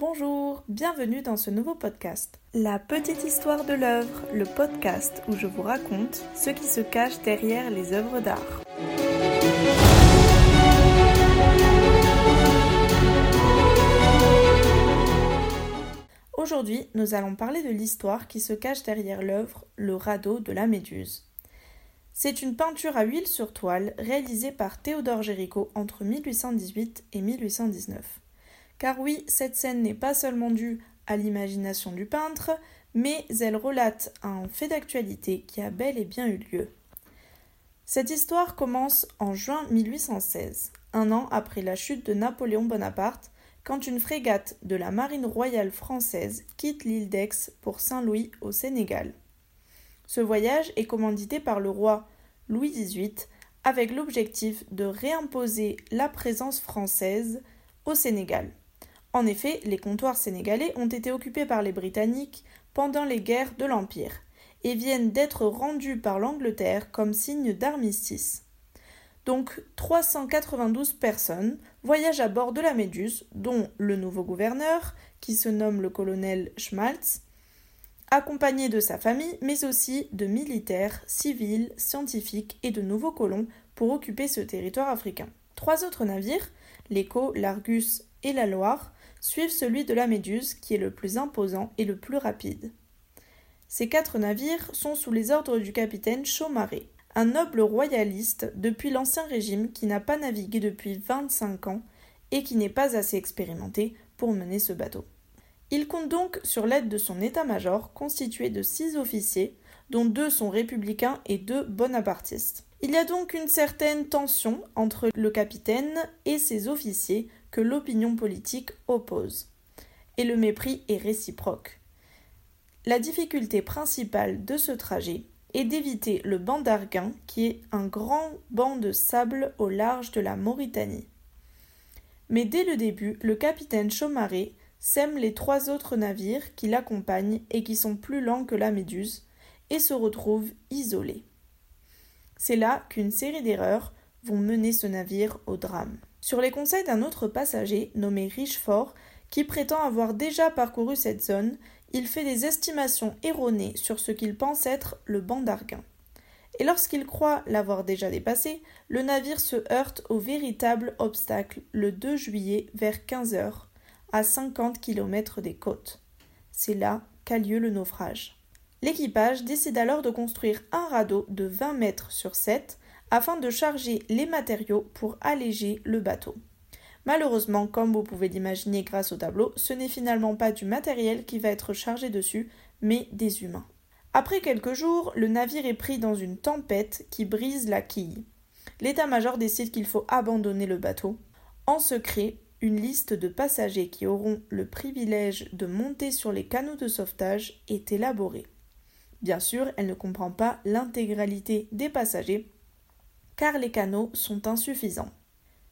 Bonjour, bienvenue dans ce nouveau podcast. La petite histoire de l'œuvre, le podcast où je vous raconte ce qui se cache derrière les œuvres d'art. Aujourd'hui, nous allons parler de l'histoire qui se cache derrière l'œuvre Le radeau de la Méduse. C'est une peinture à huile sur toile réalisée par Théodore Géricault entre 1818 et 1819. Car oui, cette scène n'est pas seulement due à l'imagination du peintre, mais elle relate un fait d'actualité qui a bel et bien eu lieu. Cette histoire commence en juin 1816, un an après la chute de Napoléon Bonaparte, quand une frégate de la marine royale française quitte l'île d'Aix pour Saint-Louis au Sénégal. Ce voyage est commandité par le roi Louis XVIII avec l'objectif de réimposer la présence française au Sénégal. En effet, les comptoirs sénégalais ont été occupés par les Britanniques pendant les guerres de l'Empire et viennent d'être rendus par l'Angleterre comme signe d'armistice. Donc 392 personnes voyagent à bord de la Méduse, dont le nouveau gouverneur, qui se nomme le colonel Schmaltz, accompagné de sa famille, mais aussi de militaires, civils, scientifiques et de nouveaux colons pour occuper ce territoire africain. Trois autres navires, l'Écho, l'Argus et la Loire, suivent celui de la Méduse, qui est le plus imposant et le plus rapide. Ces quatre navires sont sous les ordres du capitaine Chaumaré, un noble royaliste depuis l'Ancien Régime qui n'a pas navigué depuis 25 ans et qui n'est pas assez expérimenté pour mener ce bateau. Il compte donc sur l'aide de son état-major constitué de six officiers, dont deux sont républicains et deux bonapartistes. Il y a donc une certaine tension entre le capitaine et ses officiers que l'opinion politique oppose. Et le mépris est réciproque. La difficulté principale de ce trajet est d'éviter le banc d'Arguin, qui est un grand banc de sable au large de la Mauritanie. Mais dès le début, le capitaine Chaumaré sème les trois autres navires qui l'accompagnent et qui sont plus lents que la Méduse, et se retrouvent isolés. C'est là qu'une série d'erreurs vont mener ce navire au drame. Sur les conseils d'un autre passager, nommé Richefort, qui prétend avoir déjà parcouru cette zone, il fait des estimations erronées sur ce qu'il pense être le banc d'Arguin. Et lorsqu'il croit l'avoir déjà dépassé, le navire se heurte au véritable obstacle le 2 juillet vers 15 heures, à 50 km des côtes. C'est là qu'a lieu le naufrage. L'équipage décide alors de construire un radeau de 20 mètres sur 7 afin de charger les matériaux pour alléger le bateau. Malheureusement, comme vous pouvez l'imaginer grâce au tableau, ce n'est finalement pas du matériel qui va être chargé dessus, mais des humains. Après quelques jours, le navire est pris dans une tempête qui brise la quille. L'état-major décide qu'il faut abandonner le bateau. En secret, une liste de passagers qui auront le privilège de monter sur les canaux de sauvetage est élaborée. Bien sûr, elle ne comprend pas l'intégralité des passagers, car les canaux sont insuffisants.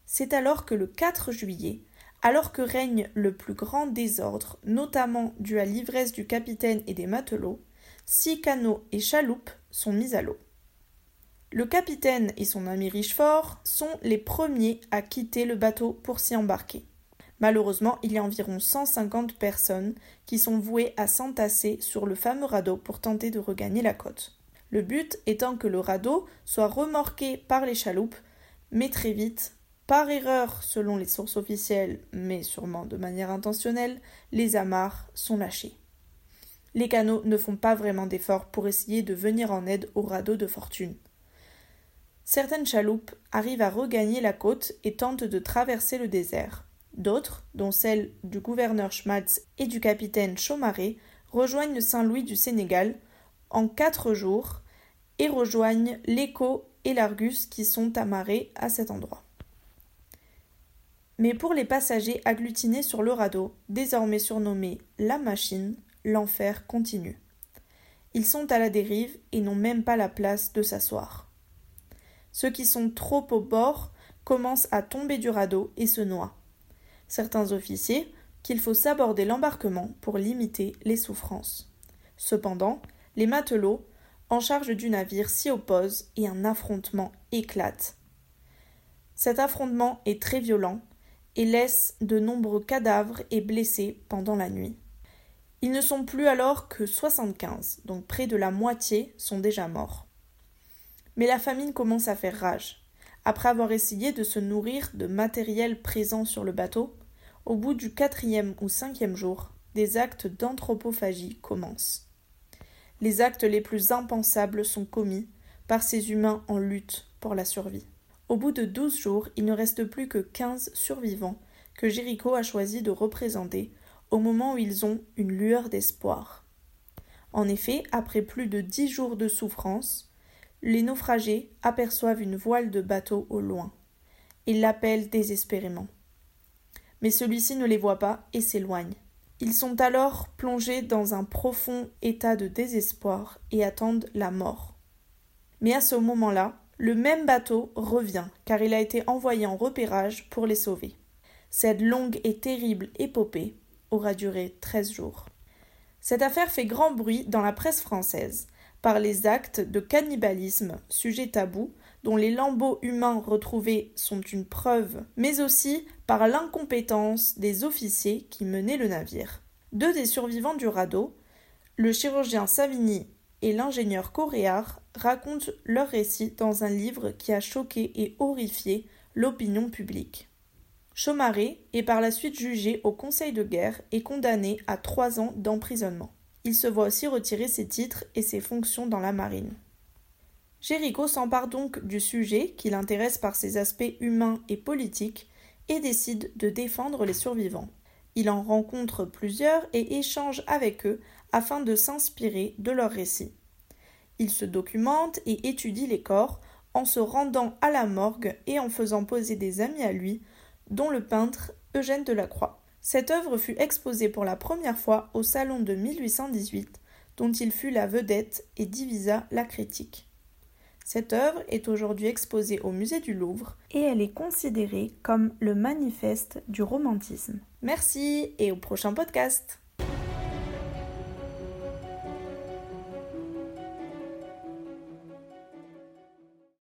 C'est alors que le 4 juillet, alors que règne le plus grand désordre, notamment dû à l'ivresse du capitaine et des matelots, six canots et chaloupes sont mis à l'eau. Le capitaine et son ami Richefort sont les premiers à quitter le bateau pour s'y embarquer. Malheureusement, il y a environ 150 personnes qui sont vouées à s'entasser sur le fameux radeau pour tenter de regagner la côte. Le but étant que le radeau soit remorqué par les chaloupes, mais très vite, par erreur selon les sources officielles, mais sûrement de manière intentionnelle, les amarres sont lâchées. Les canots ne font pas vraiment d'efforts pour essayer de venir en aide au radeau de fortune. Certaines chaloupes arrivent à regagner la côte et tentent de traverser le désert. D'autres, dont celle du gouverneur Schmaltz et du capitaine Chaumaré, rejoignent Saint-Louis du Sénégal en quatre jours et rejoignent l'Écho et l'Argus qui sont amarrés à cet endroit. Mais pour les passagers agglutinés sur le radeau, désormais surnommé la machine, l'enfer continue. Ils sont à la dérive et n'ont même pas la place de s'asseoir. Ceux qui sont trop au bord commencent à tomber du radeau et se noient. Certains officiers qu'il faut s'aborder l'embarquement pour limiter les souffrances. Cependant, les matelots, en charge du navire, s'y opposent et un affrontement éclate. Cet affrontement est très violent et laisse de nombreux cadavres et blessés pendant la nuit. Ils ne sont plus alors que 75, donc près de la moitié sont déjà morts. Mais la famine commence à faire rage. Après avoir essayé de se nourrir de matériel présent sur le bateau, au bout du quatrième ou cinquième jour, des actes d'anthropophagie commencent. Les actes les plus impensables sont commis par ces humains en lutte pour la survie. Au bout de douze jours, il ne reste plus que quinze survivants que Jéricho a choisi de représenter au moment où ils ont une lueur d'espoir. En effet, après plus de dix jours de souffrance, les naufragés aperçoivent une voile de bateau au loin. Ils l'appellent désespérément. Mais celui-ci ne les voit pas et s'éloigne. Ils sont alors plongés dans un profond état de désespoir et attendent la mort. Mais à ce moment-là, le même bateau revient, car il a été envoyé en repérage pour les sauver. Cette longue et terrible épopée aura duré treize jours. Cette affaire fait grand bruit dans la presse française, par les actes de cannibalisme, sujet tabou, dont les lambeaux humains retrouvés sont une preuve, mais aussi par l'incompétence des officiers qui menaient le navire. Deux des survivants du radeau, le chirurgien Savigny et l'ingénieur Coréard, racontent leur récit dans un livre qui a choqué et horrifié l'opinion publique. Chaumaré est par la suite jugé au Conseil de guerre et condamné à trois ans d'emprisonnement. Il se voit aussi retirer ses titres et ses fonctions dans la marine. Jéricho s'empare donc du sujet qui l'intéresse par ses aspects humains et politiques et décide de défendre les survivants. Il en rencontre plusieurs et échange avec eux afin de s'inspirer de leurs récits. Il se documente et étudie les corps en se rendant à la morgue et en faisant poser des amis à lui, dont le peintre Eugène Delacroix. Cette œuvre fut exposée pour la première fois au Salon de 1818, dont il fut la vedette et divisa la critique. Cette œuvre est aujourd'hui exposée au musée du Louvre et elle est considérée comme le manifeste du romantisme. Merci et au prochain podcast